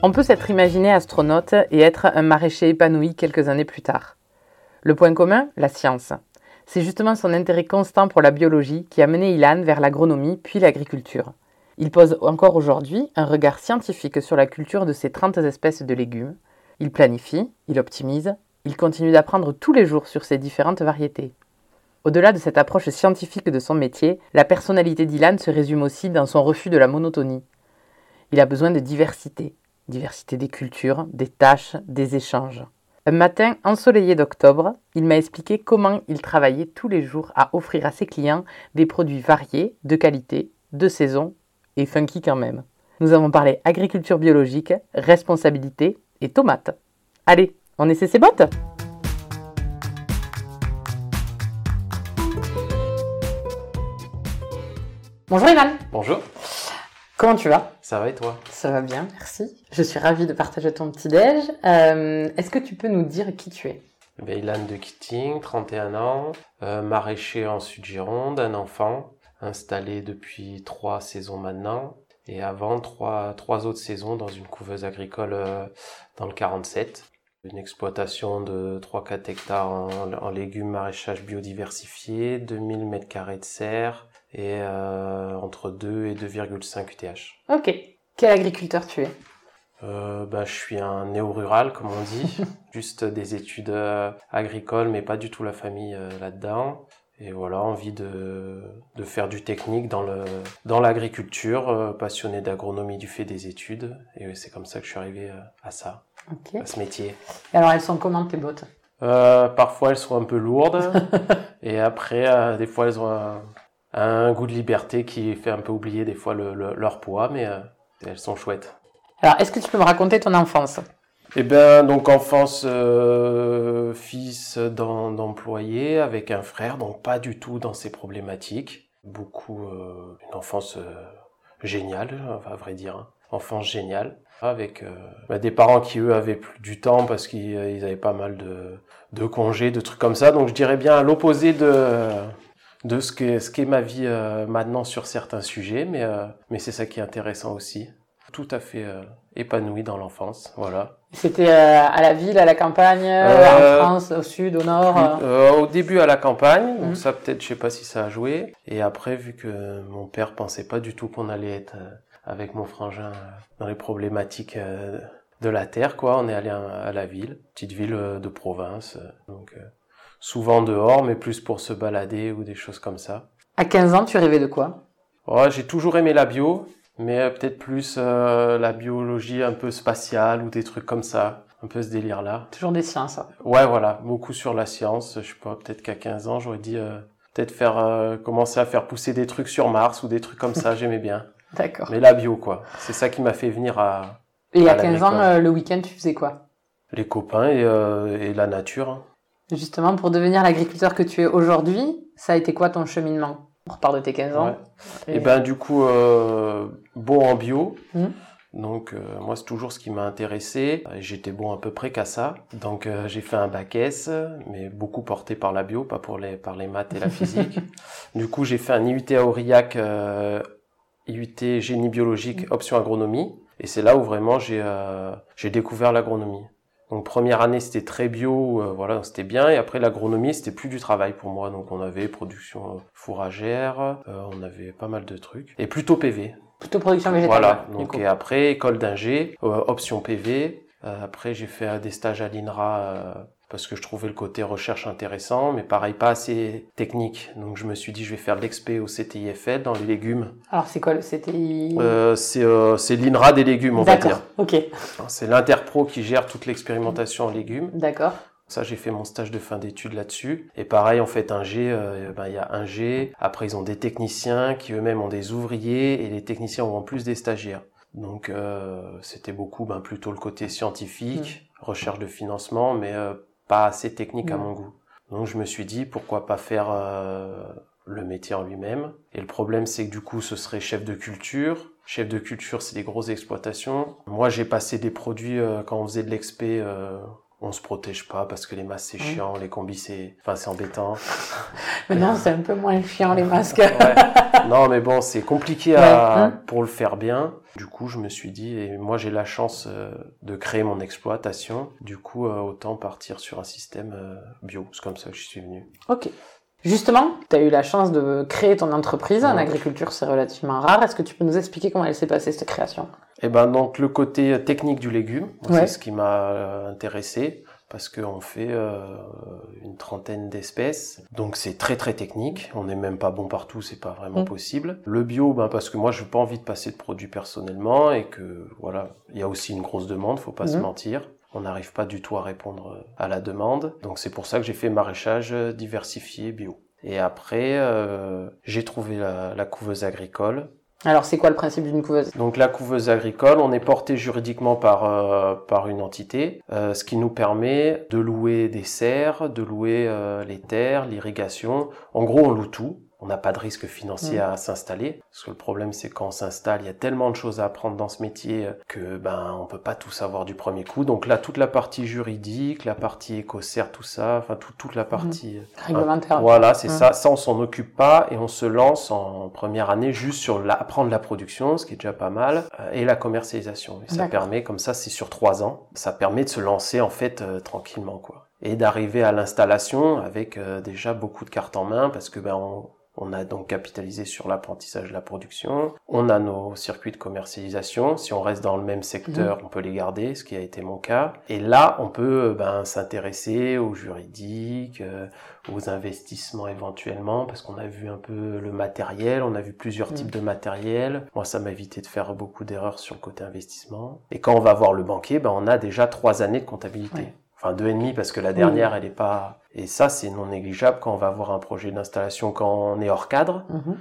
On peut s'être imaginé astronaute et être un maraîcher épanoui quelques années plus tard. Le point commun, la science. C'est justement son intérêt constant pour la biologie qui a mené Ilan vers l'agronomie puis l'agriculture. Il pose encore aujourd'hui un regard scientifique sur la culture de ces 30 espèces de légumes. Il planifie, il optimise, il continue d'apprendre tous les jours sur ces différentes variétés. Au-delà de cette approche scientifique de son métier, la personnalité d'Ilan se résume aussi dans son refus de la monotonie. Il a besoin de diversité, diversité des cultures, des tâches, des échanges. Un matin ensoleillé d'octobre, il m'a expliqué comment il travaillait tous les jours à offrir à ses clients des produits variés, de qualité, de saison et funky quand même. Nous avons parlé agriculture biologique, responsabilité et tomates. Allez, on essaie ses bottes Bonjour Ivan Bonjour, Comment tu vas? Ça va et toi? Ça va bien, merci. Je suis ravie de partager ton petit-déj. Euh, Est-ce que tu peux nous dire qui tu es? Ilan de Kitting, 31 ans, euh, maraîcher en Sud-Gironde, un enfant, installé depuis trois saisons maintenant, et avant trois, trois autres saisons dans une couveuse agricole euh, dans le 47. Une exploitation de 3-4 hectares en, en légumes maraîchage biodiversifié, 2000 m2 de serre, et euh, entre 2 et 2,5 UTH. Ok. Quel agriculteur tu es? Euh, bah, je suis un néo-rural, comme on dit, juste des études euh, agricoles, mais pas du tout la famille là-dedans. Et voilà, envie de, de faire du technique dans le dans l'agriculture, passionné d'agronomie du fait des études. Et c'est comme ça que je suis arrivé à ça, à ce métier. Et alors elles sont comment tes bottes? Euh, parfois elles sont un peu lourdes, et après euh, des fois elles ont un, un goût de liberté qui fait un peu oublier des fois le, le- leur poids, mais euh, elles sont chouettes. Alors est-ce que tu peux me raconter ton enfance? Eh bien, donc enfance, euh, fils d'em- d'employé avec un frère, donc pas du tout dans ces problématiques. Beaucoup, euh, une enfance euh, géniale, à vrai dire. hein. Enfance géniale. Avec euh, bah, des parents qui, eux, avaient plus du temps parce qu'ils ils avaient pas mal de, de congés, de trucs comme ça. Donc je dirais bien à l'opposé de, de ce qu'est ce ma vie euh, maintenant sur certains sujets. Mais, euh, mais c'est ça qui est intéressant aussi. Tout à fait euh, épanoui dans l'enfance, voilà. C'était euh, à la ville, à la campagne, Euh, en France, au sud, au nord euh Euh, au début à la campagne, Mhm. donc ça peut-être je sais pas si ça a joué. Et après vu que mon père pensait pas du tout qu'on allait être euh, avec mon frangin euh, dans les problématiques euh, de la terre, quoi, on est allé à, à la ville, petite ville euh, de province, euh, donc euh, souvent dehors, mais plus pour se balader ou des choses comme ça. À 15 ans, tu rêvais de quoi? Ouais, j'ai toujours aimé la bio, mais peut-être plus euh, la biologie un peu spatiale ou des trucs comme ça, un peu ce délire-là. Toujours des sciences. Ouais, voilà, beaucoup sur la science. Je sais pas, peut-être qu'à 15 ans, j'aurais dit euh, peut-être faire euh, commencer à faire pousser des trucs sur Mars ou des trucs comme ça, j'aimais bien. D'accord. Mais la bio, quoi. C'est ça qui m'a fait venir à Et à à la 15 ans, le week-end, tu faisais quoi? Les copains et, et la nature. hein. Justement, pour devenir l'agriculteur que tu es aujourd'hui, ça a été quoi ton cheminement On repart de tes 15 ans. Ouais. Et ben du coup, euh, bon en bio. Mhm. Donc euh, moi c'est toujours ce qui m'a intéressé. J'étais bon à peu près qu'à ça. Donc euh, j'ai fait un bac S, mais beaucoup porté par la bio, pas pour les par les maths et la physique. du coup j'ai fait un IUT à Aurillac, euh, IUT génie biologique, option agronomie. Et c'est là où vraiment j'ai euh, j'ai découvert l'agronomie. Donc première année c'était très bio, euh, voilà c'était bien. Et après l'agronomie c'était plus du travail pour moi. Donc on avait production euh, fourragère, euh, on avait pas mal de trucs. Et plutôt PV. Plutôt production végétale. Voilà. Donc et après école d'ingé, euh, option PV. Euh, après j'ai fait des stages à l'INRA euh, parce que je trouvais le côté recherche intéressant, mais pareil pas assez technique. Donc je me suis dit je vais faire de l'expé au CTIFL dans les légumes. Alors, c'est quoi le CTI Euh, c'est euh, c'est l'INRA des légumes on va dire. Ok. C'est l'Interpro qui gère toute l'expérimentation en légumes. D'accord. Ça, j'ai fait mon stage de fin d'études là-dessus. Et pareil, en fait, un G, euh, ben, il y a un G. Après, ils ont des techniciens qui eux-mêmes ont des ouvriers et les techniciens ont en plus des stagiaires. Donc, euh, c'était beaucoup, ben, plutôt le côté scientifique, recherche de financement, mais euh, pas assez technique à mon goût. Donc je me suis dit pourquoi pas faire euh, le métier en lui-même. Et le problème c'est que du coup ce serait chef de culture. Chef de culture c'est des grosses exploitations. Moi j'ai passé des produits euh, quand on faisait de l'expé. On se protège pas parce que les masques c'est chiant, les combis c'est, enfin c'est embêtant. Maintenant, c'est un peu moins chiant les masques. Ouais. Non, mais bon, c'est compliqué à, Ouais, hein. pour le faire bien. Du coup, je me suis dit, et moi j'ai la chance euh, de créer mon exploitation. Du coup, euh, autant partir sur un système euh, bio. C'est comme ça que je suis venu. Ok. Justement, tu as eu la chance de créer ton entreprise. En agriculture, c'est relativement rare. Est-ce que tu peux nous expliquer comment elle s'est passée, cette création? Et ben donc le côté technique du légume, Ouais. c'est ce qui m'a euh, intéressé parce qu'on fait euh, une trentaine d'espèces, donc c'est très très technique. On n'est même pas bon partout, c'est pas vraiment Mm. possible. Le bio, ben parce que moi j'ai pas envie de passer de produits personnellement et que voilà, il y a aussi une grosse demande, faut pas se Mhm. mentir. On n'arrive pas du tout à répondre euh, à la demande, donc c'est pour ça que j'ai fait maraîchage euh, diversifié bio. Et après, euh, j'ai trouvé la, la couveuse agricole Alors, c'est quoi le principe d'une couveuse? Donc la couveuse agricole, on est porté juridiquement par euh, par une entité, euh, ce qui nous permet de louer des serres, de louer les terres, l'irrigation. En gros, on loue tout. On n'a pas de risque financier Mm. à s'installer, parce que le problème c'est quand on s'installe, il y a tellement de choses à apprendre dans ce métier que ben on peut pas tout savoir du premier coup. Donc là, toute la partie juridique, la partie écocère, tout ça, enfin tout- toute la partie euh, Réglementaire. voilà, c'est Mm. ça. Ça, on s'en occupe pas et on se lance en première année juste sur la, apprendre la production, ce qui est déjà pas mal, euh, et la commercialisation. Et ça permet, comme ça, c'est sur trois ans. Ça permet de se lancer en fait euh, tranquillement, quoi, et d'arriver à l'installation avec euh, déjà beaucoup de cartes en main parce que ben on, on a donc capitalisé sur l'apprentissage de la production. On a nos circuits de commercialisation. Si on reste dans le même secteur, on peut les garder, ce qui a été mon cas. Et là, on peut euh, ben, s'intéresser au juridique, euh, aux investissements éventuellement, parce qu'on a vu un peu le matériel, on a vu plusieurs types de matériel. Moi, ça m'a évité de faire beaucoup d'erreurs sur le côté investissement. Et quand on va voir le banquier, ben, on a déjà trois années de comptabilité. Ouais. Enfin, deux et demi, parce que la dernière, elle est pas... Et ça, c'est non négligeable quand on va voir un projet d'installation quand on est hors cadre. Mhm.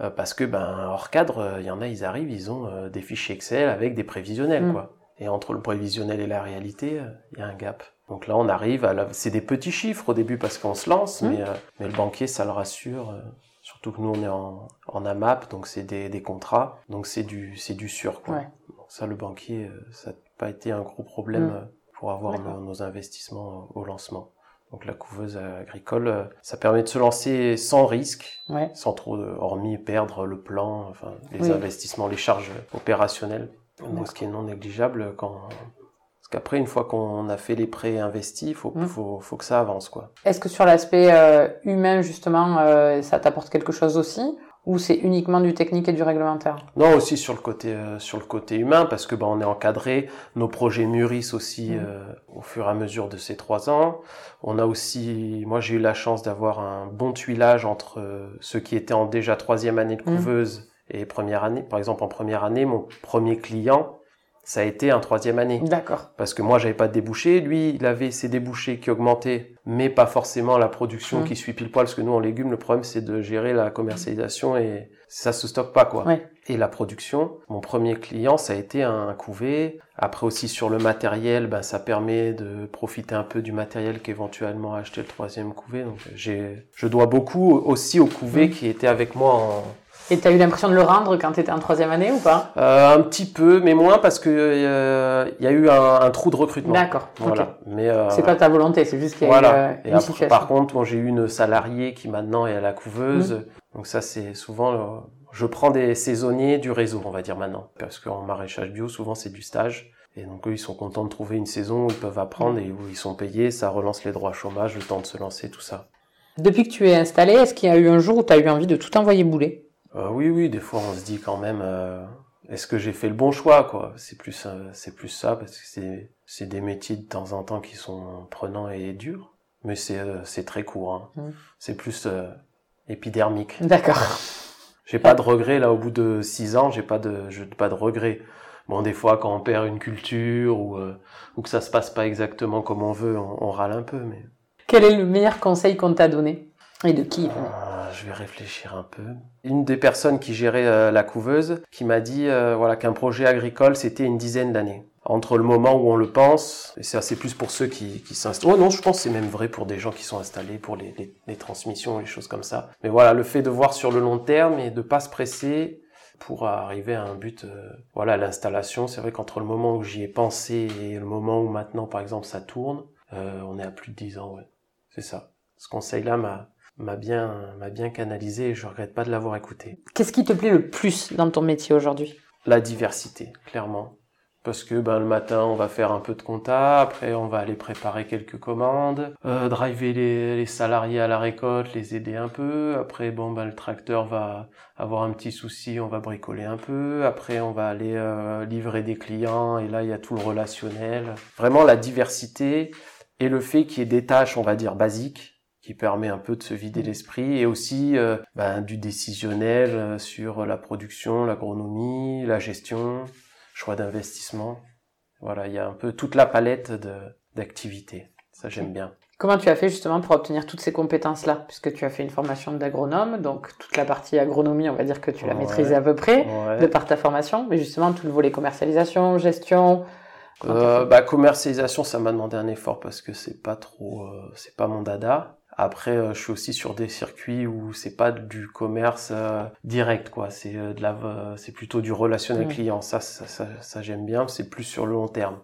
Euh, parce que ben hors cadre, euh, il y en a, ils arrivent, ils ont euh, des fichiers Excel avec des prévisionnels, Mm. quoi. Et entre le prévisionnel et la réalité, il y a un gap. Donc là, on arrive à la... c'est des petits chiffres au début parce qu'on se lance, Mm. mais, euh, mais le banquier, ça le rassure. surtout que nous, on est en, en AMAP, donc c'est des, des contrats, donc c'est du, c'est du sûr, quoi. Ouais. Donc ça, le banquier, ça n'a pas été un gros problème Mm. Pour avoir nos, nos investissements euh, au lancement. Donc la couveuse agricole, euh, ça permet de se lancer sans risque, Ouais. sans trop, de- hormis perdre le plan, enfin les Oui. investissements, les charges opérationnelles. Donc, ce qui est non négligeable quand parce qu'après une fois qu'on a fait les prêts investis, faut, Mm. faut faut que ça avance quoi. Est-ce que sur l'aspect euh, humain, justement, euh, ça t'apporte quelque chose aussi? Ou c'est uniquement du technique et du réglementaire Non aussi sur le côté euh, sur le côté humain parce que ben on est encadré, nos projets mûrissent aussi Mm. euh, au fur et à mesure de ces trois ans. On a aussi, moi j'ai eu la chance d'avoir un bon tuilage entre euh, ceux qui étaient en déjà troisième année de Mm. couveuse et première année. Par exemple en première année, mon premier client ça a été un troisième année. D'accord. Parce que moi, j'avais pas de débouchés. Lui, il avait ses débouchés qui augmentaient, mais pas forcément la production Mm. qui suit pile poil. Parce que nous, en légumes, le problème, c'est de gérer la commercialisation et ça se stocke pas, quoi. Ouais. Et la production, mon premier client, ça a été un couvé. Après aussi sur le matériel, ben, ça permet de profiter un peu du matériel qu'éventuellement a acheté le troisième couvé. Donc, j'ai, je dois beaucoup aussi au couvé Mm. qui était avec moi en, Et t'as eu l'impression de le rendre quand t'étais en troisième année ou pas euh, un petit peu, mais moins parce que euh, il y a eu un, un trou de recrutement. D'accord. Voilà. Mais euh, C'est pas ta volonté, c'est juste qu'il y a eu Voilà. euh, Et une après, situation. par contre, bon, j'ai eu une salariée qui maintenant est à la couveuse. Mmh. Donc ça, c'est souvent, euh, je prends des saisonniers du réseau, on va dire maintenant. Parce qu'en maraîchage bio, souvent, c'est du stage. Et donc eux, ils sont contents de trouver une saison où ils peuvent apprendre Mmh. et où ils sont payés. Ça relance les droits chômage, le temps de se lancer, tout ça. Depuis que tu es installé, est-ce qu'il y a eu un jour où t'as eu envie de tout envoyer bouler? Euh, oui, oui, des fois, on se dit quand même, euh, est-ce que j'ai fait le bon choix, quoi? C'est plus, euh, c'est plus ça, parce que c'est, c'est des métiers de temps en temps qui sont prenants et durs. Mais c'est, euh, c'est très court. Hein. Mm. C'est plus euh, épidermique. D'accord. J'ai pas de regret là au bout de six ans, j'ai pas de j'ai pas de regret. Bon des fois quand on perd une culture ou euh, ou que ça se passe pas exactement comme on veut, on, on râle un peu mais Quel est le meilleur conseil qu'on t'a donné? Et de qui? Ah, Je vais réfléchir un peu. Une des personnes qui gérait euh, la couveuse qui m'a dit euh, voilà qu'un projet agricole c'était une dizaine d'années. Entre le moment où on le pense, et c'est plus pour ceux qui, s'installent. Oh non, je pense que c'est même vrai pour des gens qui sont installés pour les, transmissions, les choses comme ça. Mais voilà, le fait de voir sur le long terme et de pas se presser pour arriver à un but. euh, voilà, l'installation, c'est vrai qu'entre le moment où j'y ai pensé et le moment où maintenant, par exemple, ça tourne, on est à plus de 10 ans, ouais. C'est ça. Ce conseil-là m'a m'a bien m'a bien canalisé et je regrette pas de l'avoir écouté. Qu'est-ce qui te plaît le plus dans ton métier aujourd'hui? La diversité, clairement. Parce que ben, le matin, on va faire un peu de compta, après on va aller préparer quelques commandes, euh, driver les, les salariés à la récolte, les aider un peu. Après, bon, ben, le tracteur va avoir un petit souci, on va bricoler un peu. Après, on va aller euh, livrer des clients et là, il y a tout le relationnel. Vraiment, la diversité et le fait qu'il y ait des tâches, on va dire, basiques qui permet un peu de se vider l'esprit et aussi euh, ben, du décisionnel euh, sur la production, l'agronomie, la gestion, choix d'investissement. Voilà, il y a un peu toute la palette d'activités. Ça j'aime bien. Comment tu as fait justement pour obtenir toutes ces compétences-là? Puisque tu as fait une formation d'agronome, donc toute la partie agronomie, on va dire que tu l'as Ouais. maîtrisée à peu près, Ouais. de par ta formation, mais justement tout le volet commercialisation, gestion. Euh, bah, commercialisation, ça m'a demandé un effort parce que c'est pas trop, euh, c'est pas mon dada. Après, euh, je suis aussi sur des circuits où c'est pas du commerce euh, direct, quoi. C'est euh, de la, euh, c'est plutôt du relationnel client. Ça, ça, ça, ça, j'aime bien. C'est plus sur le long terme.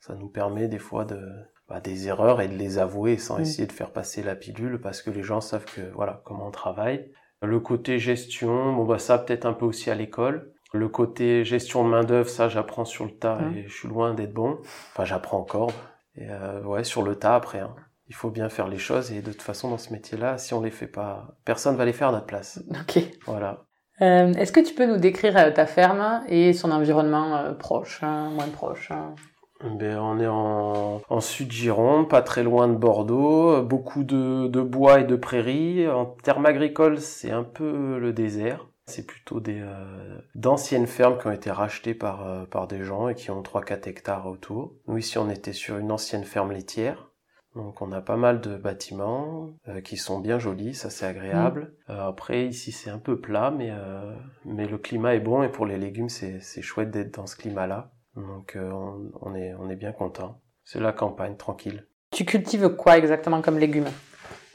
Ça nous permet des fois de, bah, des erreurs et de les avouer sans Mm. essayer de faire passer la pilule parce que les gens savent que, voilà, comment on travaille. Le côté gestion, bon, bah, ça peut-être un peu aussi à l'école. Le côté gestion de main d'œuvre, ça, j'apprends sur le tas et je suis loin d'être bon. Enfin, j'apprends encore. Et euh, ouais, sur le tas après. hein. Il faut bien faire les choses et de toute façon, dans ce métier-là, si on les fait pas, personne va les faire à notre place. Ok. Voilà. Euh, Est-ce que tu peux nous décrire euh, ta ferme et son environnement euh, proche, hein, moins proche hein? Ben, on est en, en sud Gironde, pas très loin de Bordeaux, beaucoup de, de bois et de prairies. En termes agricoles, c'est un peu le désert. C'est plutôt des euh, d'anciennes fermes qui ont été rachetées par, par des gens et qui ont 3-4 hectares autour. Nous ici, on était sur une ancienne ferme laitière. Donc on a pas mal de bâtiments euh, qui sont bien jolis, ça c'est agréable. Euh, après ici c'est un peu plat, mais euh, mais le climat est bon et pour les légumes c'est c'est chouette d'être dans ce climat-là. Donc on, on est on est bien content. C'est la campagne tranquille. Tu cultives quoi exactement comme légumes?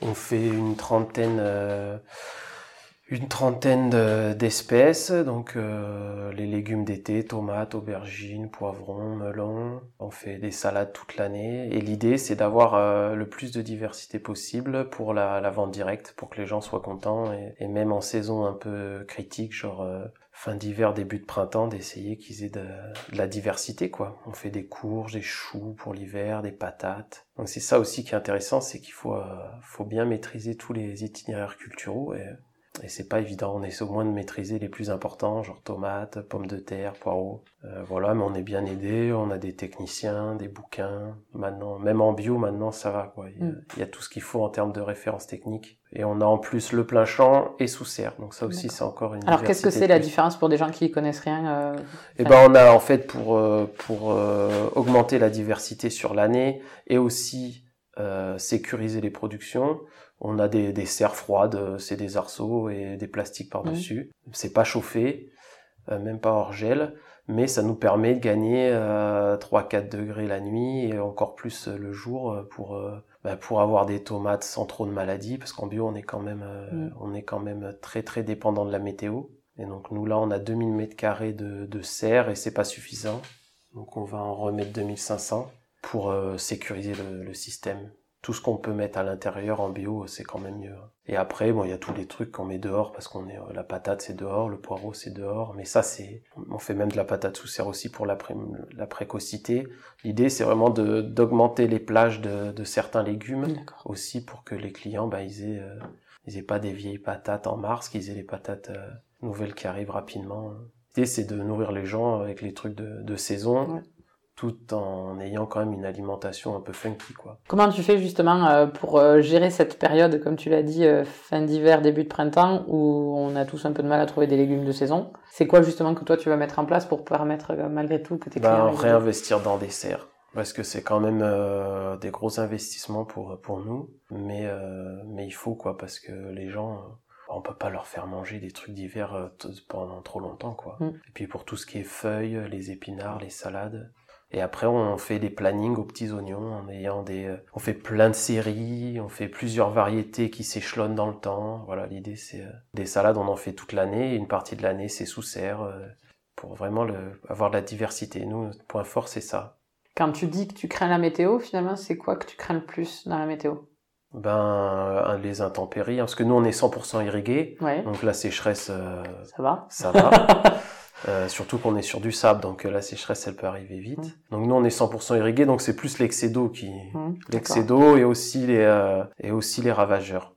On fait une trentaine une trentaine de- d'espèces, donc euh, les légumes d'été, tomates, aubergines, poivrons, melons. On fait des salades toute l'année et l'idée c'est d'avoir euh, le plus de diversité possible pour la, la vente directe, pour que les gens soient contents et, et même en saison un peu critique, genre euh, fin d'hiver, début de printemps, d'essayer qu'ils aient de, de la diversité quoi. On fait des courges, des choux pour l'hiver, des patates. Donc c'est ça aussi qui est intéressant, c'est qu'il faut euh, faut bien maîtriser tous les itinéraires culturaux et et c'est pas évident, on essaie au moins de maîtriser les plus importants, genre tomates, pommes de terre, poireaux. Euh, voilà, mais on est bien aidé, on a des techniciens, des bouquins. Maintenant, même en bio, maintenant ça va quoi. Il y a, Mm. il y a tout ce qu'il faut en termes de références techniques. Et on a en plus le plein champ et sous serre. Donc ça aussi c'est encore une. Alors qu'est-ce que c'est la différence pour des gens qui connaissent rien euh, Eh ben, on a en fait pour euh, pour euh, augmenter la diversité sur l'année et aussi euh, sécuriser les productions. On a des, des serres froides, euh, c'est des arceaux et des plastiques par-dessus. C'est pas chauffé, euh, même pas hors gel, mais ça nous permet de gagner euh, 3-4 degrés la nuit et encore plus euh, le jour euh, pour euh, bah, pour avoir des tomates sans trop de maladies, parce qu'en bio on est quand même euh, Mm. on est quand même très très dépendant de la météo. Et donc nous là on a 2000 mètres carrés de, de serre et c'est pas suffisant. Donc on va en remettre 2500 pour euh, sécuriser le, le système. Tout ce qu'on peut mettre à l'intérieur en bio, c'est quand même mieux. Et après, bon, il y a tous les trucs qu'on met dehors parce qu'on est euh, la patate c'est dehors, le poireau c'est dehors, mais ça c'est on fait même de la patate sous serre aussi pour la, pré- la précocité. L'idée c'est vraiment de d'augmenter les plages de, de certains légumes aussi pour que les clients bah, ils aient euh, ils aient pas des vieilles patates en mars, qu'ils aient les patates euh, nouvelles qui arrivent rapidement. L'idée c'est de nourrir les gens avec les trucs de, de saison, Ouais. Tout en ayant quand même une alimentation un peu funky quoi. Comment tu fais justement euh, pour euh, gérer cette période, comme tu l'as dit, euh, fin d'hiver, début de printemps, où on a tous un peu de mal à trouver des légumes de saison? C'est quoi justement que toi tu vas mettre en place pour permettre malgré tout que tes Bah, clients... réinvestir dans des serres. Parce que c'est quand même euh, des gros investissements pour pour nous, mais euh, mais il faut quoi parce que les gens on peut pas leur faire manger des trucs d'hiver pendant trop longtemps quoi. Mm. Et puis pour tout ce qui est feuilles, les épinards, les salades, et après, on fait des plannings aux petits oignons en ayant des, euh, on fait plein de séries, on fait plusieurs variétés qui s'échelonnent dans le temps. Voilà, l'idée c'est euh, des salades, on en fait toute l'année. Une partie de l'année c'est sous serre euh, pour vraiment le, avoir de la diversité. Nous, notre point fort c'est ça. Quand tu dis que tu crains la météo, finalement, c'est quoi que tu crains le plus dans la météo? Ben, les intempéries, hein, parce que nous on est 100% irrigué, Ouais, donc la sécheresse, ça va. ça va. Euh, surtout qu'on est sur du sable, donc euh, la sécheresse elle peut arriver vite. Mm. Donc nous on est 100% irrigué, donc c'est plus l'excès d'eau qui, Mmh, l'excès d'eau et aussi les euh, et aussi les ravageurs,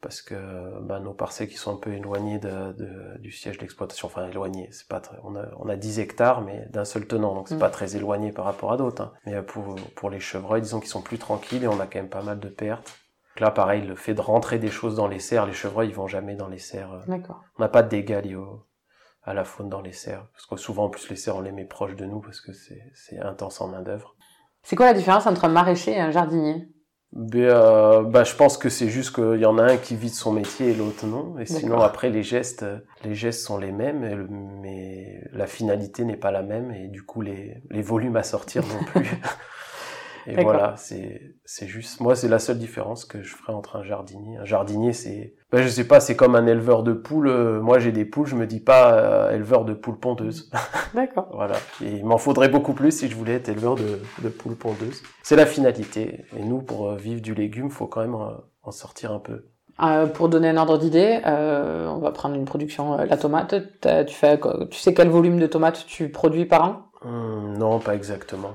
parce que bah, nos parcelles qui sont un peu éloignées de, de- du siège d'exploitation, enfin éloignées, c'est pas très, on a on a 10 hectares mais d'un seul tenant, donc c'est Mm. pas très éloigné par rapport à d'autres. hein. Mais euh, pour pour les chevreuils, disons qu'ils sont plus tranquilles et on a quand même pas mal de pertes. Donc là pareil, le fait de rentrer des choses dans les serres, les chevreuils ils vont jamais dans les serres. D'accord. on n'a pas de dégâts liés au- à la faune dans les serres. Parce que souvent, en plus, les serres, on les met proches de nous parce que c'est c'est intense en main-d'œuvre. C'est quoi la différence entre un maraîcher et un jardinier? Mais, euh, bah, je pense que c'est juste qu'il y en a un qui vit de son métier et l'autre non. Et sinon, après, les gestes, les gestes sont les mêmes, et le- mais la finalité n'est pas la même. Et du coup, les, les volumes à sortir non plus. Et voilà, c'est c'est juste. Moi, c'est la seule différence que je ferais entre un jardinier. Un jardinier, c'est. Ben, je sais pas, c'est comme un éleveur de poules. Euh, Moi, j'ai des poules, je me dis pas euh, éleveur de poules pondeuses. D'accord. Voilà. Et il m'en faudrait beaucoup plus si je voulais être éleveur de, de poules pondeuses. C'est la finalité. Et nous, pour euh, vivre du légume, faut quand même euh, en sortir un peu. Euh, pour donner un ordre d'idée, euh, on va prendre une production, euh, la tomate. Tu, fais, tu sais quel volume de tomates tu produis par an? Hum, non, pas exactement.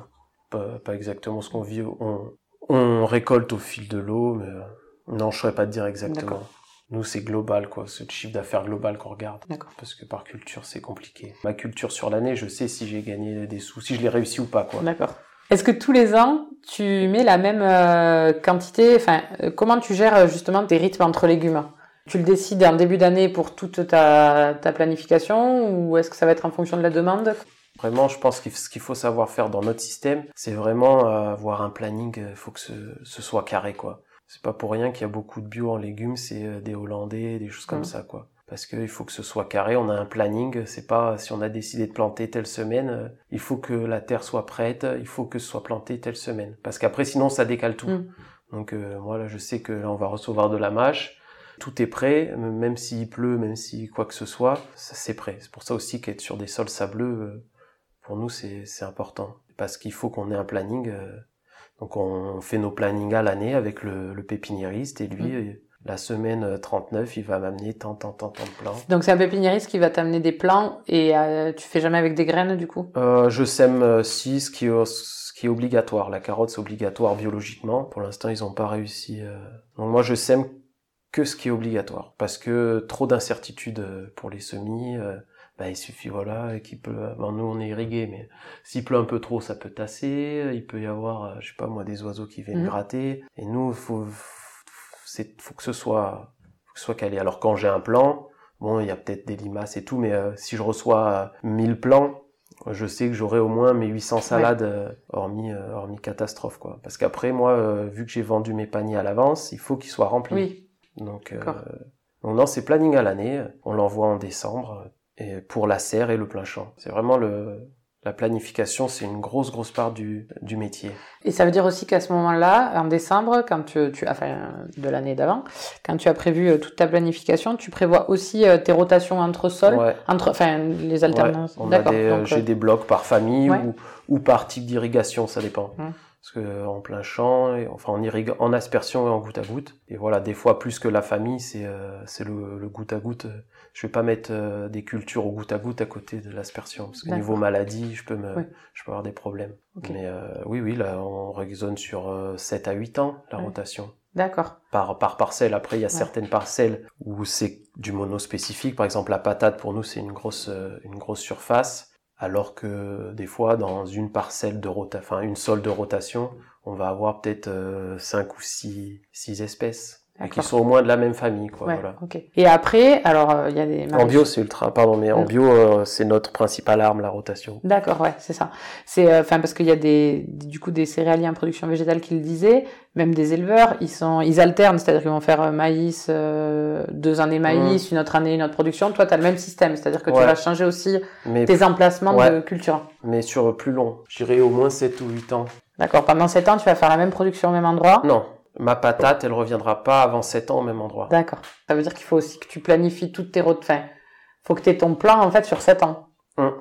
Pas, pas exactement ce qu'on vit. On, on récolte au fil de l'eau, mais euh, non, je saurais pas te dire exactement. Nous, c'est global, quoi. C'est le chiffre d'affaires global qu'on regarde. Parce que par culture, c'est compliqué. Ma culture sur l'année, je sais si j'ai gagné des sous, si je l'ai réussi ou pas, quoi. D'accord. Est-ce que tous les ans, tu mets la même euh, quantité Enfin, euh, comment tu gères justement tes rythmes entre légumes? Tu le décides en début d'année pour toute ta, ta planification ou est-ce que ça va être en fonction de la demande? Vraiment, je pense que ce qu'il faut savoir faire dans notre système, c'est vraiment euh, avoir un planning. Il faut que ce, ce soit carré, quoi. C'est pas pour rien qu'il y a beaucoup de bio en légumes, c'est euh, des Hollandais, des choses comme Mhm. ça, quoi. Parce qu'il faut que ce soit carré. On a un planning. C'est pas si on a décidé de planter telle semaine, euh, il faut que la terre soit prête. Il faut que ce soit planté telle semaine. Parce qu'après, sinon, ça décale tout. Mhm. Donc euh, moi là, je sais que là, on va recevoir de la mâche. Tout est prêt, même s'il pleut, même si quoi que ce soit, ça c'est prêt. C'est pour ça aussi qu'être sur des sols sableux, euh, pour nous c'est important. Parce qu'il faut qu'on ait un planning. euh, donc on fait nos plannings à l'année avec le, le pépiniériste et lui, euh, la semaine euh, 39, il va m'amener tant, tant, tant, tant de plants. Donc c'est un pépiniériste qui va t'amener des plants et euh, tu fais jamais avec des graines du coup? Euh, je sème euh, si ce qui est ce qui est obligatoire. La carotte c'est obligatoire biologiquement. Pour l'instant ils n'ont pas réussi. euh. Donc moi je sème que ce qui est obligatoire parce que trop d'incertitudes euh, pour les semis. Euh, bah, il suffit voilà qu'il peut. Bon, nous on est irrigué mais s'il pleut un peu trop ça peut tasser. Il peut y avoir euh, je sais pas moi des oiseaux qui viennent Mhm. gratter. Et nous faut c'est faut que ce soit faut que ce soit calé. Alors quand j'ai un plan Bon, il y a peut-être des limaces et tout, mais euh, si je reçois euh, 1000 plants, je sais que j'aurai au moins mes 800 salades, euh, hormis, euh, hormis catastrophe, quoi. Parce qu'après, moi, euh, vu que j'ai vendu mes paniers à l'avance, il faut qu'ils soient remplis. Oui. Donc, euh, donc non, c'est planning à l'année. On l'envoie en décembre euh, et pour la serre et le plein champ. C'est vraiment le la planification, c'est une grosse grosse part du du métier. Et ça veut dire aussi qu'à ce moment-là, en décembre, quand tu, tu enfin de l'année d'avant, quand tu as prévu euh, toute ta planification, tu prévois aussi euh, tes rotations entre sols, Ouais. entre, enfin les alternances. Ouais, on D'accord. euh, j'ai euh, des blocs par famille Ouais. ou, ou par type d'irrigation, ça dépend. Mm. Parce que en plein champ, et, enfin en irrigue, en aspersion et en goutte à goutte. Et voilà, des fois plus que la famille, c'est euh, le goutte à goutte. Je vais pas mettre euh, des cultures au goutte à goutte à côté de l'aspersion, parce D'accord. niveau maladie, je peux me, Oui. je peux avoir des problèmes. Mais euh, oui, oui, là, on raisonne sur euh, 7 à 8 ans la Ouais. rotation D'accord. par, par parcelle. Après, il y a Ouais. certaines parcelles où c'est du monospécifique. Par exemple, la patate, pour nous, c'est une grosse, euh, une grosse surface. Alors que des fois, dans une parcelle de rotation, enfin, une de rotation, on va avoir peut-être euh, cinq ou six, six espèces. Et qui sont au moins de la même famille, quoi. Ouais, Voilà. Et après, alors euh, il y a des En bio, c'est ultra, pardon, mais en Mm. bio, euh, c'est notre principale arme, la rotation. D'accord, ouais, c'est ça. C'est euh, enfin parce qu'il y a des du coup des céréaliers en production végétale qui le disaient, même des éleveurs, ils sont ils alternent, c'est-à-dire qu'ils vont faire euh, maïs euh, deux années maïs, une autre année une autre production. Toi, tu as le même système, c'est-à-dire que tu vas changer aussi Mais, tes emplacements Ouais. de culture. mais sur plus long. Je dirais au moins 7 ou 8 ans. D'accord, pendant sept ans, tu vas faire la même production au même endroit? Non. Ma patate, elle reviendra pas avant 7 ans au même endroit. D'accord. Ça veut dire qu'il faut aussi que tu planifies toutes tes routes. Enfin, faut que tu aies ton plan en fait sur sept ans. Hum.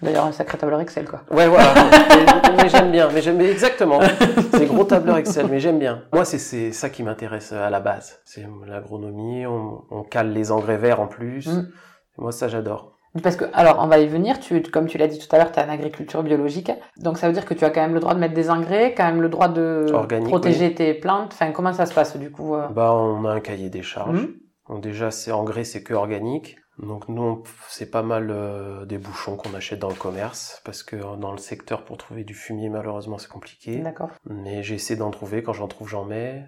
D'ailleurs, un sacré tableur Excel quoi. Ouais, voilà. mais mais j'aime bien. Mais j'aime exactement. C'est gros tableur Excel, mais j'aime bien. Moi, c'est c'est ça qui m'intéresse à la base. C'est l'agronomie. On, on cale les engrais verts en plus. Mm. Moi, ça, j'adore. Parce que, alors, on va y venir. Tu, comme tu l'as dit tout à l'heure, tu as une agriculture biologique. Donc, ça veut dire que tu as quand même le droit de mettre des engrais, quand même le droit de Organique, protéger tes plantes. Enfin, comment ça se passe du coup euh Bah, on a un cahier des charges. Mhm. Donc déjà, c'est engrais, c'est que organique. Donc nous, c'est pas mal euh, des bouchons qu'on achète dans le commerce parce que euh, dans le secteur, pour trouver du fumier, malheureusement, c'est compliqué. D'accord. Mais j'ai essayé d'en trouver. Quand j'en trouve, j'en mets.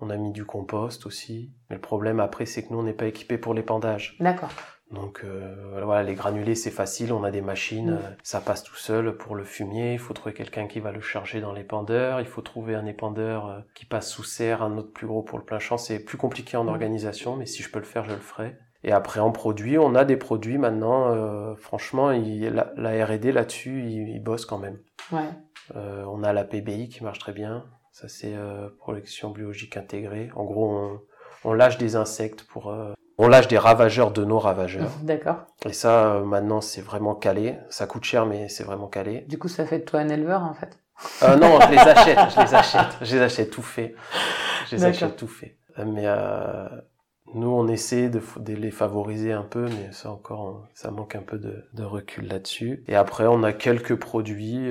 On a mis du compost aussi. Mais le problème après, c'est que nous, on n'est pas équipé pour l'épandage. D'accord. Donc euh, voilà, les granulés, c'est facile. On a des machines, euh, ça passe tout seul. Pour le fumier, il faut trouver quelqu'un qui va le charger dans l'épandeur. Il faut trouver un épandeur euh, qui passe sous serre, un autre plus gros pour le plein champ. C'est plus compliqué en organisation, mais si je peux le faire, je le ferai. Et après, en produit, on a des produits maintenant. euh, franchement, il- la, la R&D là-dessus, il, il bosse quand même. Ouais. Euh, on a la PBI qui marche très bien. Ça, c'est euh, production biologique intégrée. En gros, on, on lâche des insectes pour... euh, on lâche des ravageurs de nos ravageurs. D'accord. Et ça, euh, maintenant, c'est vraiment calé. Ça coûte cher, mais c'est vraiment calé. Du coup, ça fait de toi un éleveur en fait. Euh, non, je les achète, je les achète, je les achète tout fait. Je les achète tout fait. Euh, Mais euh, nous, on essaie de, les favoriser un peu, mais ça encore, on- ça manque un peu de, de recul là-dessus. Et après, on a quelques produits,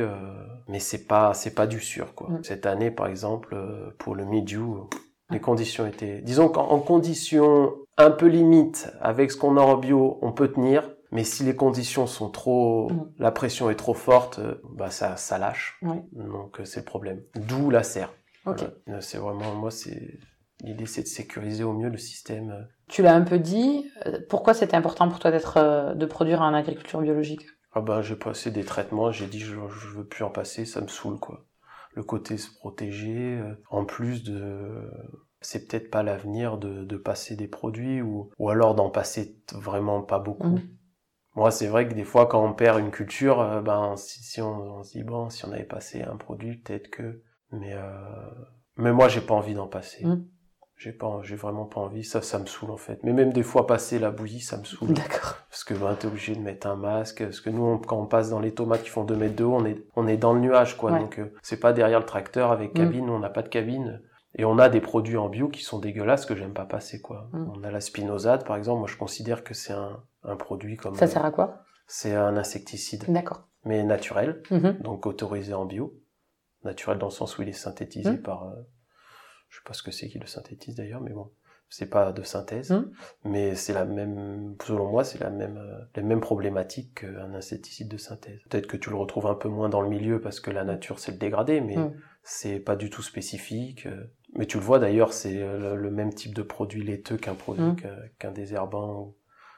mais c'est pas, c'est pas du sûr, quoi. Mm. Cette année, par exemple, pour le Midiou, les conditions étaient, disons qu'en en conditions un peu limites, avec ce qu'on a en bio, on peut tenir. Mais si les conditions sont trop, Mm. la pression est trop forte, euh, bah ça, ça lâche. Oui. Donc euh, c'est le problème. D'où la serre. Ok. Voilà. Euh, C'est vraiment moi c'est l'idée c'est de sécuriser au mieux le système. Tu l'as un peu dit. Pourquoi c'était important pour toi d'être, de produire en agriculture biologique? Ah bah j'ai passé des traitements, j'ai dit je, je veux plus en passer, ça me saoule quoi. Le côté se protéger, euh, en plus de c'est peut-être pas l'avenir de, de passer des produits ou, ou alors d'en passer vraiment pas beaucoup. Mhm. Moi, c'est vrai que des fois, quand on perd une culture, euh, ben, si, si on, on se dit, bon, si on avait passé un produit, peut-être que... Mais, euh, mais moi, j'ai pas envie d'en passer. Mhm. J'ai pas, j'ai vraiment pas envie. Ça, ça me saoule, en fait. Mais même des fois, passer la bouillie, ça me saoule. D'accord. Parce que, ben, t'es obligé de mettre un masque. Parce que nous, on- quand on passe dans les tomates qui font 2 mètres de haut, on est, on est dans le nuage, quoi. Ouais. Donc, euh, c'est pas derrière le tracteur avec Mhm. cabine. On n'a pas de cabine. Et on a des produits en bio qui sont dégueulasses que j'aime pas passer, quoi. Mhm. On a la spinosade, par exemple. Moi, je considère que c'est un, un produit comme... Ça sert à quoi? C'est un insecticide, D'accord. mais naturel, Mhm. donc autorisé en bio. Naturel dans le sens où il est synthétisé Mm. par... euh, je sais pas ce que c'est qui le synthétise d'ailleurs, mais bon, c'est pas de synthèse. Mm. Mais c'est la même, selon moi, c'est la même, euh, la même problématique qu'un insecticide de synthèse. Peut-être que tu le retrouves un peu moins dans le milieu parce que la nature c'est le dégradé, mais Mm. c'est pas du tout spécifique. Mais tu le vois d'ailleurs, c'est euh, le, même type de produit laiteux qu'un produit, Mm. qu'un- désherbant.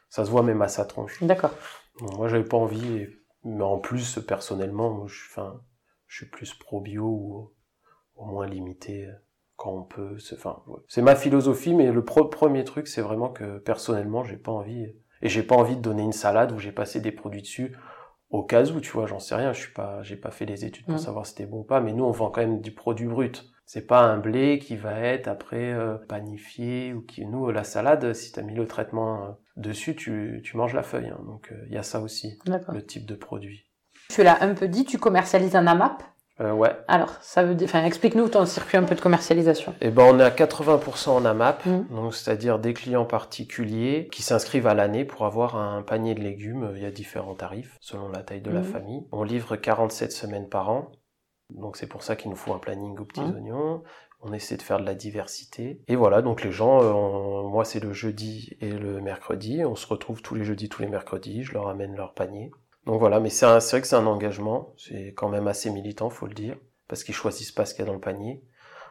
Ça se voit même à sa tronche. D'accord. Bon, moi, j'avais pas envie, mais en plus, personnellement, moi, je, suis- enfin, je suis plus pro bio ou au moins limité euh, quand on peut. C'est, enfin, ouais. c'est ma philosophie, mais le pro- premier truc, c'est vraiment que personnellement, j'ai pas envie, et j'ai pas envie de donner une salade où j'ai passé des produits dessus au cas où, tu vois, j'en sais rien, je suis pas, j'ai pas fait les études pour Mm. savoir si c'était bon ou pas, mais nous, on vend quand même du produit brut. C'est pas un blé qui va être après euh, panifié ou qui nous la salade si t'as mis le traitement euh, dessus tu, tu manges la feuille hein. donc il y a ça aussi D'accord. le type de produit Tu l'as un peu dit, tu commercialises un AMAP? Euh, ouais Alors, ça veut dire, enfin, explique-nous ton circuit un peu de commercialisation. et ben on est à 80% en AMAP donc c'est-à-dire des clients particuliers qui s'inscrivent à l'année pour avoir un panier de légumes il y a différents tarifs selon la taille de la Mhm. famille on livre 47 semaines par an donc c'est pour ça qu'il nous faut un planning aux petits Mhm. oignons on essaie de faire de la diversité. Et voilà, donc les gens, euh, on- moi c'est le jeudi et le mercredi, on se retrouve tous les jeudis, tous les mercredis, je leur amène leur panier. Donc voilà, mais c'est vrai que c'est un engagement, c'est quand même assez militant, faut le dire, parce qu'ils choisissent pas ce qu'il y a dans le panier.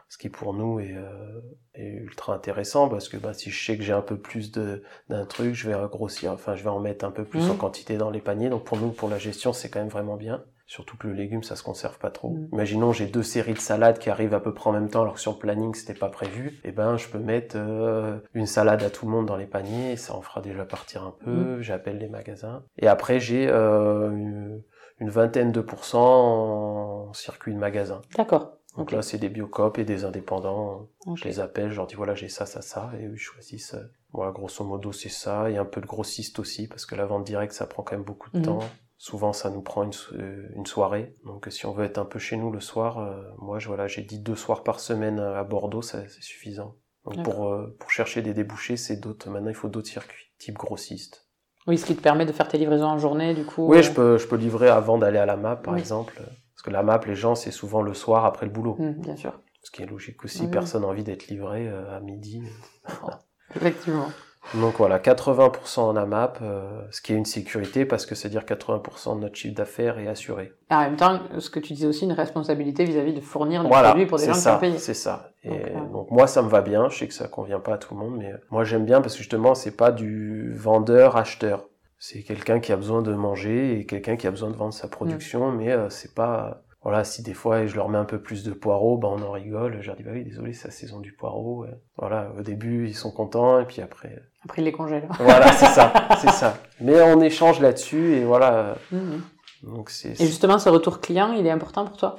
ce qui pour nous est, euh, est ultra intéressant parce que bah, si je sais que j'ai un peu plus de d'un truc, je vais grossir, enfin je vais en mettre un peu plus en Mhm. quantité dans les paniers. Donc pour nous, pour la gestion, c'est quand même vraiment bien. Surtout que le légume, ça se conserve pas trop. Mhm. Imaginons, j'ai deux séries de salades qui arrivent à peu près en même temps, alors que sur le planning, c'était pas prévu. Et ben, je peux mettre euh, une salade à tout le monde dans les paniers, et ça en fera déjà partir un peu. J'appelle les magasins. Et après, j'ai euh, une, une vingtaine de pourcents en circuit de magasin. D'accord. Donc là, c'est des biocopes et des indépendants. Je les appelle, je leur dis voilà, j'ai ça, ça, ça, et eux, ils choisissent. euh, Voilà, grosso modo, c'est ça. Et un peu de grossiste aussi, parce que la vente directe, ça prend quand même beaucoup de Mhm. temps. Souvent, ça nous prend une, euh, une soirée. Donc, si on veut être un peu chez nous le soir, euh, moi, je, voilà, j'ai dit deux soirs par semaine à Bordeaux, ça- c'est suffisant. Donc, pour, euh, pour chercher des débouchés, c'est d'autres. Maintenant, il faut d'autres circuits, type grossiste. Oui, ce qui te permet de faire tes livraisons en journée, du coup. Oui, euh, je peux, je peux livrer avant d'aller à la MAP, par Oui. exemple. Parce que la MAP, les gens, c'est souvent le soir après le boulot. hum, bien sûr. Ce qui est logique aussi, Oui. personne n'a envie d'être livré euh, à midi. Effectivement. Donc voilà, 80% en AMAP, euh, ce qui est une sécurité parce que c'est-à-dire 80% de notre chiffre d'affaires est assuré. Et en même temps, ce que tu disais aussi, une responsabilité vis-à-vis de fournir des Voilà, produits pour des gens qui ont payé. c'est ça. Et Donc, euh, donc moi ça me va bien, je sais que ça convient pas à tout le monde, mais moi j'aime bien parce que justement c'est pas du vendeur-acheteur. C'est quelqu'un qui a besoin de manger et quelqu'un qui a besoin de vendre sa production, Mm. mais euh, c'est pas... Voilà, si des fois je leur mets un peu plus de poireaux, ben on en rigole. Je leur dis, bah oui, désolé, c'est la saison du poireau. Euh, Voilà, au début ils sont contents et puis après... Après, il les congèle. Voilà, c'est ça, c'est ça. Mais on échange là-dessus et voilà. Mhm. Donc c'est Et justement, ce retour client, il est important pour toi?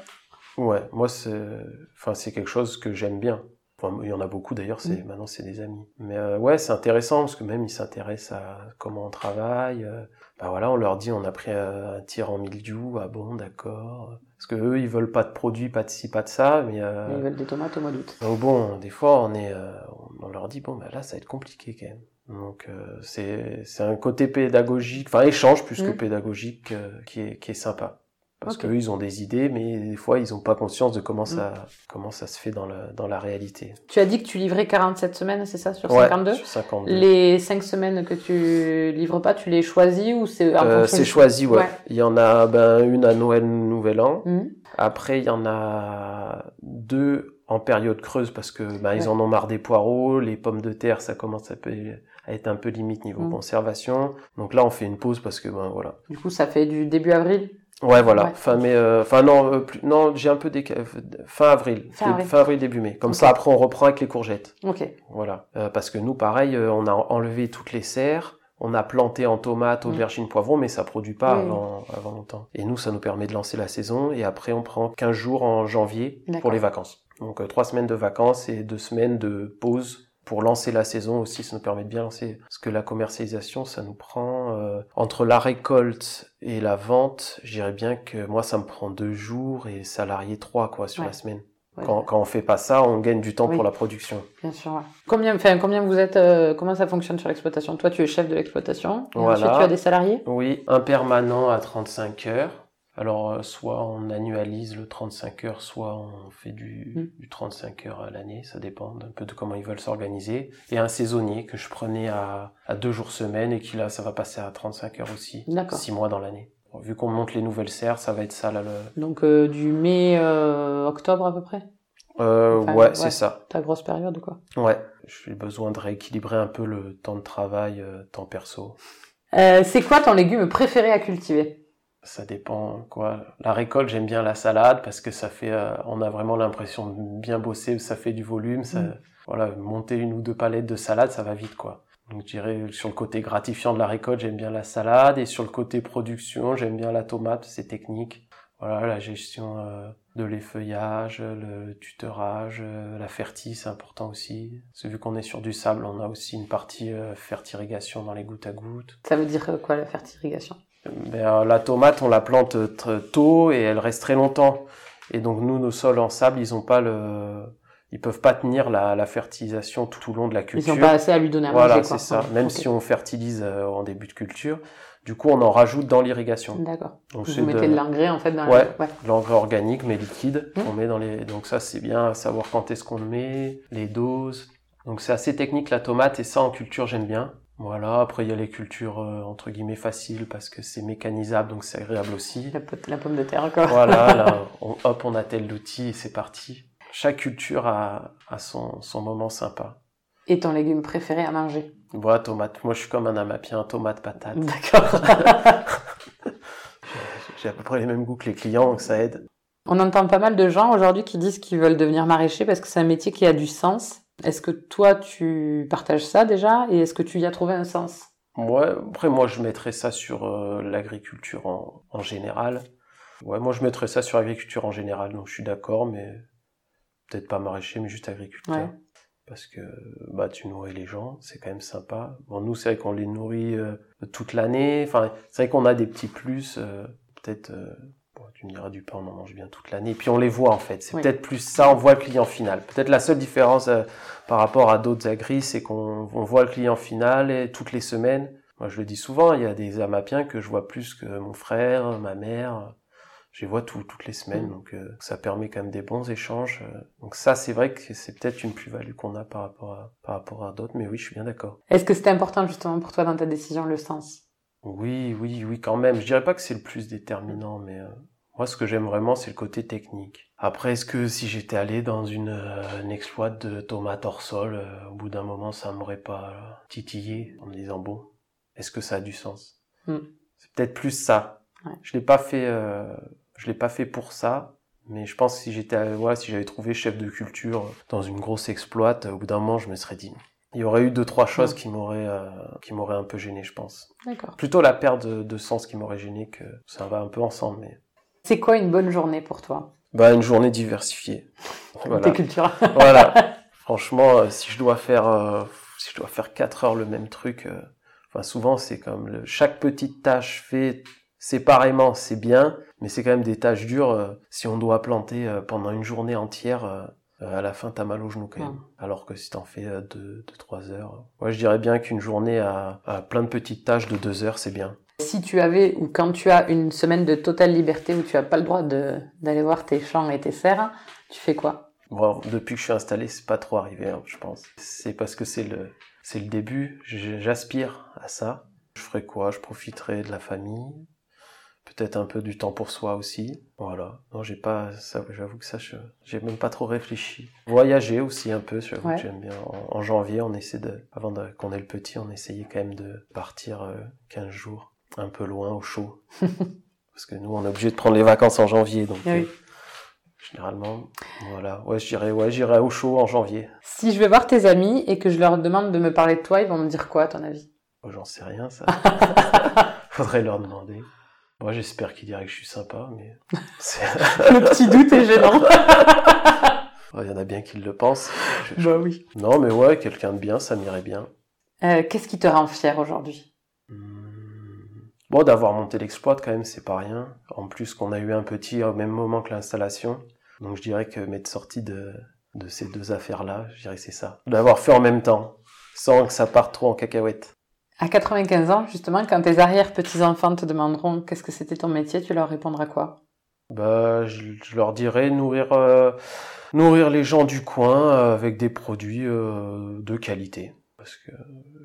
Ouais, moi c'est enfin c'est quelque chose que j'aime bien. Enfin, il y en a beaucoup d'ailleurs, c'est Mm. maintenant c'est des amis. Mais euh, ouais, c'est intéressant parce que même ils s'intéressent à comment on travaille. euh, bah voilà, on leur dit on a pris un tir en mildiou, ah bon, d'accord. Parce que eux ils veulent pas de produits, pas de ci, pas de ça, mais euh, Ils veulent des tomates au mois d'août. donc bon, des fois on est, euh, on leur dit bon bah là ça va être compliqué quand même. Donc euh, c'est c'est un côté pédagogique, enfin échange plus que Mm. pédagogique euh, qui est qui est sympa. Parce Ok. qu'eux ils ont des idées, mais des fois ils ont pas conscience de comment ça comment ça se fait dans la dans la réalité. Tu as dit que tu livrais 47 semaines, c'est ça, sur Ouais, 52 sur 52. Les 5 semaines que tu livres pas, tu les choisis ou c'est Euh, c'est choisi, ouais. Ouais. Il y en a ben une à Noël, Nouvel An. Mhm. Après, il y en a deux en période creuse parce que ben, ils en ont marre des poireaux, les pommes de terre, ça commence à, être un peu limite niveau Mm. conservation. Donc là, on fait une pause parce que ben voilà. Du coup, ça fait du début avril? Ouais, voilà. Ouais. Fin mai, euh, enfin non, euh, plus, non, j'ai un peu. Fin avril, Fin avril. fin avril début mai. Comme ça, après, on reprend avec les courgettes. Ok. Voilà. Euh, parce que nous, pareil, euh, on a enlevé toutes les serres. On a planté en tomates, Mm. aubergines, poivrons, mais ça produit pas Oui. avant, avant longtemps. Et nous, ça nous permet de lancer la saison. Et après, on prend 15 jours en janvier pour les vacances. Donc, euh, trois semaines de vacances et deux semaines de pause pour lancer la saison aussi. Ça nous permet de bien lancer. Parce que la commercialisation, ça nous prend euh, entre la récolte et la vente. Je dirais bien que moi, ça me prend deux jours et salarié trois, quoi, sur Ouais. la semaine. Ouais. Quand, quand on fait pas ça, on gagne du temps Oui. pour la production. Bien sûr. ouais. Combien, enfin, combien vous êtes, euh, comment ça fonctionne sur l'exploitation? Toi, tu es chef de l'exploitation. Voilà. ensuite, tu as des salariés? Oui, un permanent à 35 heures. Alors, euh, soit on annualise le 35 heures, soit on fait du, Mm. du 35 heures à l'année. Ça dépend un peu de comment ils veulent s'organiser. Et un saisonnier que je prenais à, à deux jours semaine et qui là, ça va passer à 35 heures aussi. Six mois dans l'année. Bon, vu qu'on monte les nouvelles serres, ça va être ça là. Le... Donc, euh, du mai, euh, octobre à peu près? Euh, Enfin, ouais, ouais. c'est ça. Ta grosse période, quoi. Ouais. J'ai besoin de rééquilibrer un peu le temps de travail, temps perso. C'est quoi ton légume préféré à cultiver? Ça dépend quoi. La récolte, j'aime bien la salade parce que ça fait, euh, on a vraiment l'impression de bien bosser, ça fait du volume, ça, Mm. voilà, monter une ou deux palettes de salade, ça va vite quoi. Donc je dirais sur le côté gratifiant de la récolte, j'aime bien la salade et sur le côté production, j'aime bien la tomate, c'est technique. Voilà, la gestion euh, de l'effeuillage, le tutorage, euh, la fertie, c'est important aussi. Que vu qu'on est sur du sable, on a aussi une partie fertirigation dans les gouttes à gouttes. Ça veut dire quoi, la fertirigation Ben, euh, la tomate, on la plante tôt et elle reste très longtemps. Et donc nous, nos sols en sable, ils ont pas le, ils peuvent pas tenir la, la fertilisation tout au long de la Ils culture. sont pas assez à lui donner à voilà, manger, quoi. c'est ça. Même si on fertilise euh, en début de culture, du coup, on en rajoute dans l'irrigation. D'accord. Donc Vous mettez de l'engrais, en fait, dans Ouais. la... Ouais. l'engrais organique mais liquide Mmh. qu'on met dans les. Donc ça, c'est bien à savoir quand est-ce qu'on le met, les doses. Donc c'est assez technique la tomate et ça en culture j'aime bien. Voilà. Après il y a les cultures euh, entre guillemets faciles parce que c'est mécanisable donc c'est agréable aussi. La, pomme de terre, quoi. Voilà, là, on, hop, on attelle l'outil et c'est parti. chaque culture a, a son, son moment sympa. Et ton légume préféré à manger? Voilà, tomate. Moi, je suis comme un amapien, tomate, patate. D'accord. J'ai à peu près les mêmes goûts que les clients, donc ça aide. On entend pas mal de gens aujourd'hui qui disent qu'ils veulent devenir maraîchers parce que c'est un métier qui a du sens. Est-ce que toi, tu partages ça déjà et est-ce que tu y as trouvé un sens? Ouais, après, moi, je mettrais ça sur euh, l'agriculture en, en général. Ouais, moi, je mettrais ça sur l'agriculture en général, donc je suis d'accord, mais peut-être pas maraîcher, mais juste agriculteur. Ouais. Parce que bah tu nourris les gens, c'est quand même sympa. Bon, nous, c'est vrai qu'on les nourrit euh, toute l'année. Enfin, c'est vrai qu'on a des petits plus. euh, peut-être, bon, tu me diras du pain, on en mange bien toute l'année. Et puis on les voit en fait. C'est Oui. peut-être plus ça, on voit le client final. Peut-être la seule différence euh, par rapport à d'autres agris, c'est qu'on on voit le client final et toutes les semaines. Moi, je le dis souvent, il y a des amapiens que je vois plus que mon frère, ma mère. Je les vois tout- toutes les semaines, Mm. donc euh, ça permet quand même des bons échanges. donc ça, c'est vrai que c'est peut-être une plus-value qu'on a par rapport à, par rapport à d'autres, mais oui, je suis bien d'accord. Est-ce que c'était important justement pour toi dans ta décision le sens? Oui, oui, oui, quand même. Je dirais pas que c'est le plus déterminant, mais euh, moi, ce que j'aime vraiment, c'est le côté technique. Après, est-ce que si j'étais allé dans une, euh, une exploit de tomates hors sol, euh, au bout d'un moment, ça m'aurait pas euh, titillé en me disant bon, est-ce que ça a du sens? Mm. C'est peut-être plus ça. Ouais. Je l'ai pas fait, euh, je l'ai pas fait pour ça. Mais je pense que si j'étais, euh, voilà, si j'avais trouvé chef de culture dans une grosse exploite, au bout d'un moment, je me serais dit, il y aurait eu deux trois choses qui m'auraient, euh, qui m'auraient un peu gêné, je pense. D'accord. plutôt la perte de, de sens qui m'aurait gêné que ça va un peu ensemble mais C'est quoi une bonne journée pour toi? Bah une journée diversifiée. Voilà. Tes cultures. voilà. Franchement euh, si je dois faire euh, si je dois faire quatre heures le même truc enfin souvent c'est comme le, chaque petite tâche fait séparément c'est bien mais c'est quand même des tâches dures si on doit planter pendant une journée entière à la fin t'as mal au genou quand même. Alors que si t'en fais euh, deux, deux trois heures moi je dirais bien qu'une journée à, à plein de petites tâches de deux heures c'est bien. Si tu avais ou quand tu as une semaine de totale liberté où tu as pas le droit d'aller voir tes champs et tes serres, tu fais quoi? Bon, depuis que je suis installé, c'est pas trop arrivé, hein, je pense. C'est parce que c'est le, c'est le début. J'aspire à ça. Je ferai quoi? Je profiterai de la famille, peut-être un peu du temps pour soi aussi. Voilà. Non, j'ai pas, ça, j'avoue que ça, je, j'ai même pas trop réfléchi. Voyager aussi un peu, j'avoue Ouais. que j'aime bien. En, en janvier, on essaie de, avant qu'on ait le petit, on essayait quand même de partir euh, 15 jours, un peu loin, au chaud. parce que nous, on est obligé de prendre les vacances en janvier, donc. Oui. euh, Généralement, voilà. Ouais, j'irai, ouais, j'irai au chaud en janvier. Si je vais voir tes amis et que je leur demande de me parler de toi, ils vont me dire quoi à ton avis? Oh, j'en sais rien, ça. Faudrait leur demander. Moi, j'espère qu'ils diraient que je suis sympa, mais Le petit doute est gênant. il y en a bien qui le pensent. Je- bah oui. Non, mais ouais, quelqu'un de bien, ça m'irait bien. Euh, Qu'est-ce qui te rend fier aujourd'hui? Bon, d'avoir monté l'exploit, quand même, c'est pas rien. En plus, qu'on a eu un petit au même moment que l'installation. Donc, je dirais que m'être sorti de, de ces deux affaires-là, je dirais que c'est ça. D'avoir fait en même temps, sans que ça parte trop en cacahuète. À 95 ans, justement, quand tes arrière-petits-enfants te demanderont qu'est-ce que c'était ton métier, tu leur répondras quoi? Bah, je, leur dirais nourrir, euh, nourrir les gens du coin avec des produits euh, de qualité. Parce que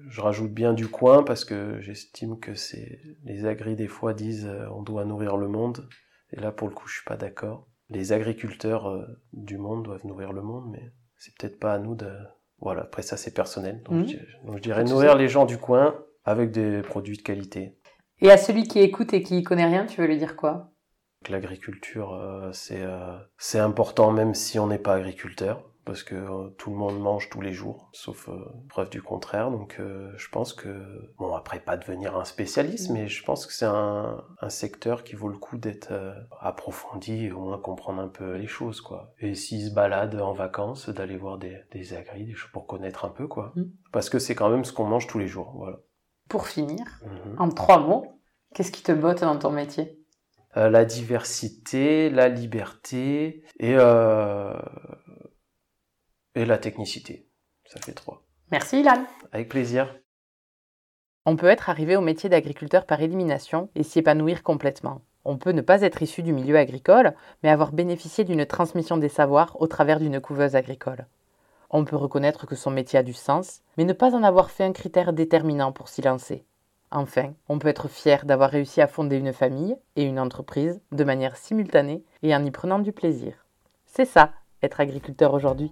je rajoute bien du coin parce que j'estime que c'est les agris des fois disent euh, on doit nourrir le monde. Et là, pour le coup, je suis pas d'accord. Les agriculteurs du monde doivent nourrir le monde, mais c'est peut-être pas à nous de. Voilà. Après ça, c'est personnel. Donc, Mhm. je, donc je dirais nourrir les gens du coin avec des produits de qualité. Et à celui qui écoute et qui connaît rien, tu veux lui dire quoi? L'agriculture euh, c'est euh, c'est important même si on n'est pas agriculteur parce que euh, tout le monde mange tous les jours sauf euh, preuve du contraire. Donc euh, je pense que bon après pas devenir un spécialiste mais je pense que c'est un, un secteur qui vaut le coup d'être approfondi et au moins comprendre un peu les choses quoi. Et s'ils se baladent en vacances d'aller voir des des agris des choses pour connaître un peu quoi. Mm. parce que c'est quand même ce qu'on mange tous les jours voilà. Pour finir, Mhm. en trois mots, qu'est-ce qui te botte dans ton métier? La diversité, la liberté et, et la technicité. Ça fait trois. Merci Ilan Avec plaisir. On peut être arrivé au métier d'agriculteur par élimination et s'y épanouir complètement. On peut ne pas être issu du milieu agricole, mais avoir bénéficié d'une transmission des savoirs au travers d'une couveuse agricole. On peut reconnaître que son métier a du sens, mais ne pas en avoir fait un critère déterminant pour s'y lancer. Enfin, on peut être fier d'avoir réussi à fonder une famille et une entreprise de manière simultanée et en y prenant du plaisir. C'est ça, être agriculteur aujourd'hui.